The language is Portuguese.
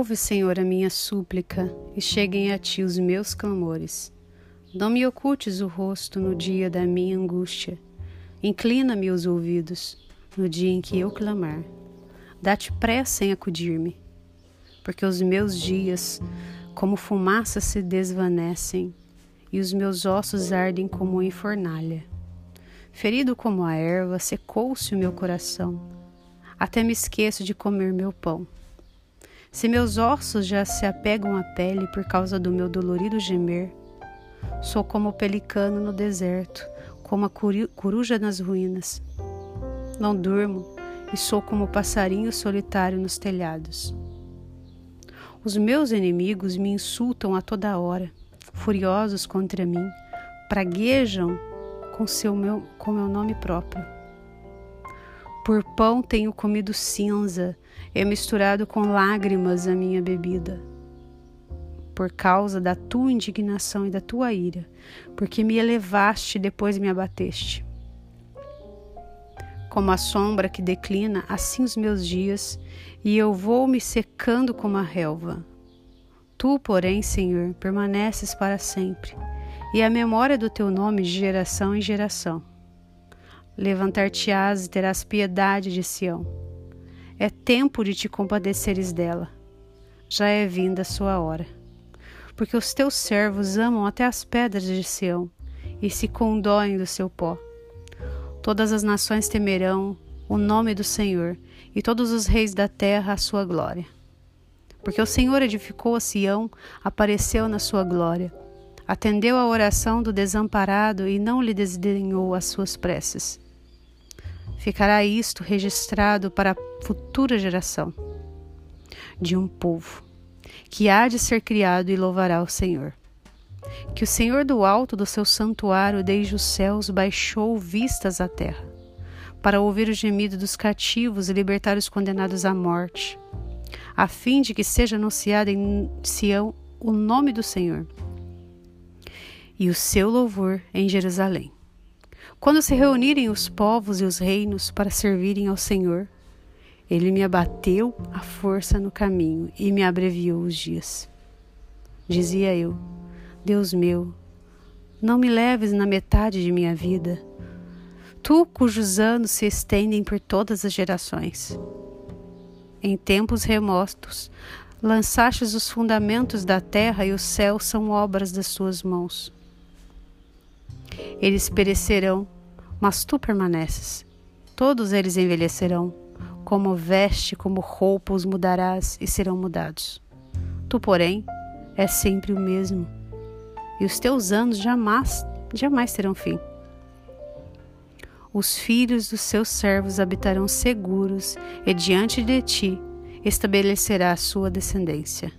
Ouve, Senhor, a minha súplica e cheguem a ti os meus clamores. Não me ocultes o rosto no dia da minha angústia. Inclina-me os ouvidos no dia em que eu clamar. Dá-te pressa em acudir-me, porque os meus dias, como fumaça, se desvanecem e os meus ossos ardem como em fornalha. Ferido como a erva, secou-se o meu coração, até me esqueço de comer meu pão. Se meus ossos já se apegam à pele por causa do meu dolorido gemer, sou como o pelicano no deserto, como a coruja nas ruínas. Não durmo e sou como o passarinho solitário nos telhados. Os meus inimigos me insultam a toda hora, furiosos contra mim, praguejam com seu meu com meu nome próprio. Por pão tenho comido cinza e misturado com lágrimas a minha bebida. Por causa da tua indignação e da tua ira, porque me elevaste e depois me abateste. Como a sombra que declina, assim os meus dias, e eu vou me secando como a relva. Tu, porém, Senhor, permaneces para sempre, e a memória do teu nome de geração em geração. Levantar-te-ás e terás piedade de Sião. É tempo de te compadeceres dela. Já é vinda a sua hora. Porque os teus servos amam até as pedras de Sião e se condoem do seu pó. Todas as nações temerão o nome do Senhor e todos os reis da terra a sua glória. Porque o Senhor edificou a Sião, apareceu na sua glória, atendeu à oração do desamparado e não lhe desdenhou as suas preces. Ficará isto registrado para a futura geração de um povo que há de ser criado e louvará o Senhor. Que o Senhor do alto do seu santuário desde os céus baixou vistas à terra, para ouvir o gemido dos cativos e libertar os condenados à morte, a fim de que seja anunciado em Sião o nome do Senhor e o seu louvor em Jerusalém. Quando se reunirem os povos e os reinos para servirem ao Senhor, ele me abateu a força no caminho e me abreviou os dias. Dizia eu: Deus meu, não me leves na metade de minha vida, tu cujos anos se estendem por todas as gerações. Em tempos remotos, lançastes os fundamentos da terra e os céus são obras das tuas mãos. Eles perecerão, mas tu permaneces. Todos eles envelhecerão. Como veste, como roupa os mudarás e serão mudados. Tu, porém, és sempre o mesmo, e os teus anos jamais, jamais terão fim. Os filhos dos seus servos habitarão seguros, e diante de ti estabelecerá a sua descendência.